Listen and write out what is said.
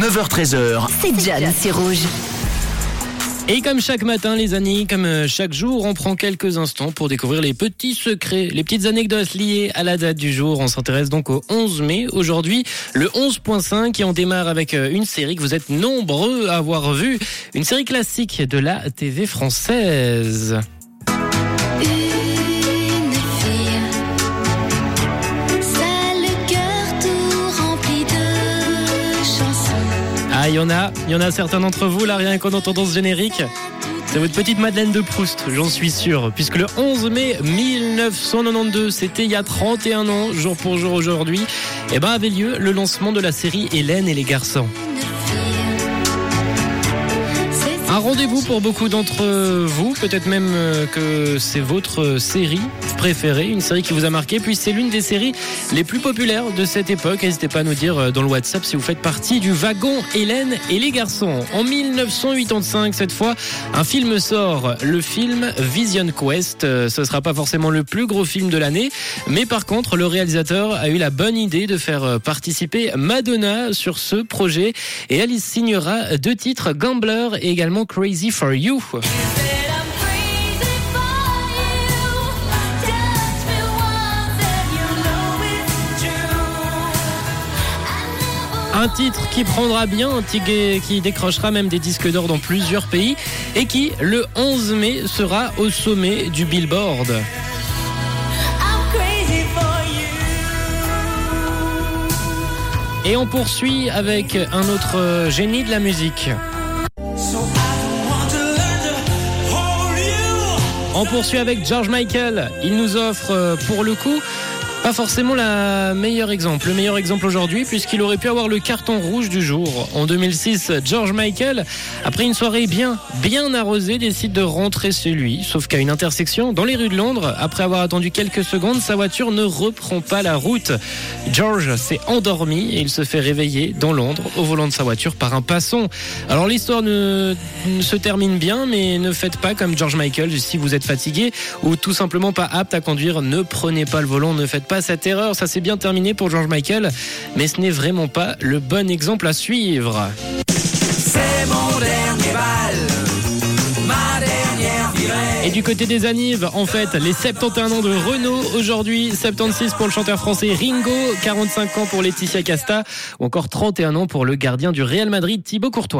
9h13h. C'est John, c'est rouge. Et comme chaque matin, les amis, comme euh, chaque jour, on prend quelques instants pour découvrir les petits secrets, les petites anecdotes liées à la date du jour. On s'intéresse donc au 11 mai. Aujourd'hui, le 11.5 et on démarre avec euh, une série que vous êtes nombreux à avoir vue. Une série classique de la TV française. Ah, il y en a, il y en a certains d'entre vous là, rien qu'en entendant ce générique. C'est votre petite Madeleine de Proust, j'en suis sûr, puisque le 11 mai 1992, c'était il y a 31 ans, jour pour jour aujourd'hui, eh ben avait lieu le lancement de la série Hélène et les garçons. Rendez-vous pour beaucoup d'entre vous, peut-être même euh, que c'est votre série préférée, une série qui vous a marqué, puis c'est l'une des séries les plus populaires de cette époque. N'hésitez pas à nous dire euh, dans le WhatsApp si vous faites partie du wagon Hélène et les garçons. En 1985, cette fois, un film sort, le film Vision Quest. Euh, Ce sera pas forcément le plus gros film de l'année, mais par contre, le réalisateur a eu la bonne idée de faire euh, participer Madonna sur ce projet et elle y signera deux titres, Gambler et également Crazy for You. Un titre qui prendra bien, qui décrochera même des disques d'or dans plusieurs pays et qui, le 11 mai, sera au sommet du Billboard. Et on poursuit avec un autre génie de la musique. On poursuit avec George Michael. Il nous offre euh, pour le coup pas forcément la meilleure exemple, le meilleur exemple aujourd'hui puisqu'il aurait pu avoir le carton rouge du jour. En 2006, George Michael, après une soirée bien, bien arrosée, décide de rentrer chez lui, sauf qu'à une intersection dans les rues de Londres, après avoir attendu quelques secondes, sa voiture ne reprend pas la route. George s'est endormi et il se fait réveiller dans Londres au volant de sa voiture par un passant. Alors l'histoire ne, ne se termine bien, mais ne faites pas comme George Michael si vous êtes fatigué ou tout simplement pas apte à conduire. Ne prenez pas le volant, ne faites pas cette erreur. Ça s'est bien terminé pour George Michael, mais ce n'est vraiment pas le bon exemple à suivre. C'est mon dernier bal. Et du côté des Anives, en fait, les 71 ans de Renault aujourd'hui, 76 pour le chanteur français Ringo, 45 ans pour Laetitia Casta, ou encore 31 ans pour le gardien du Real Madrid Thibaut Courtois.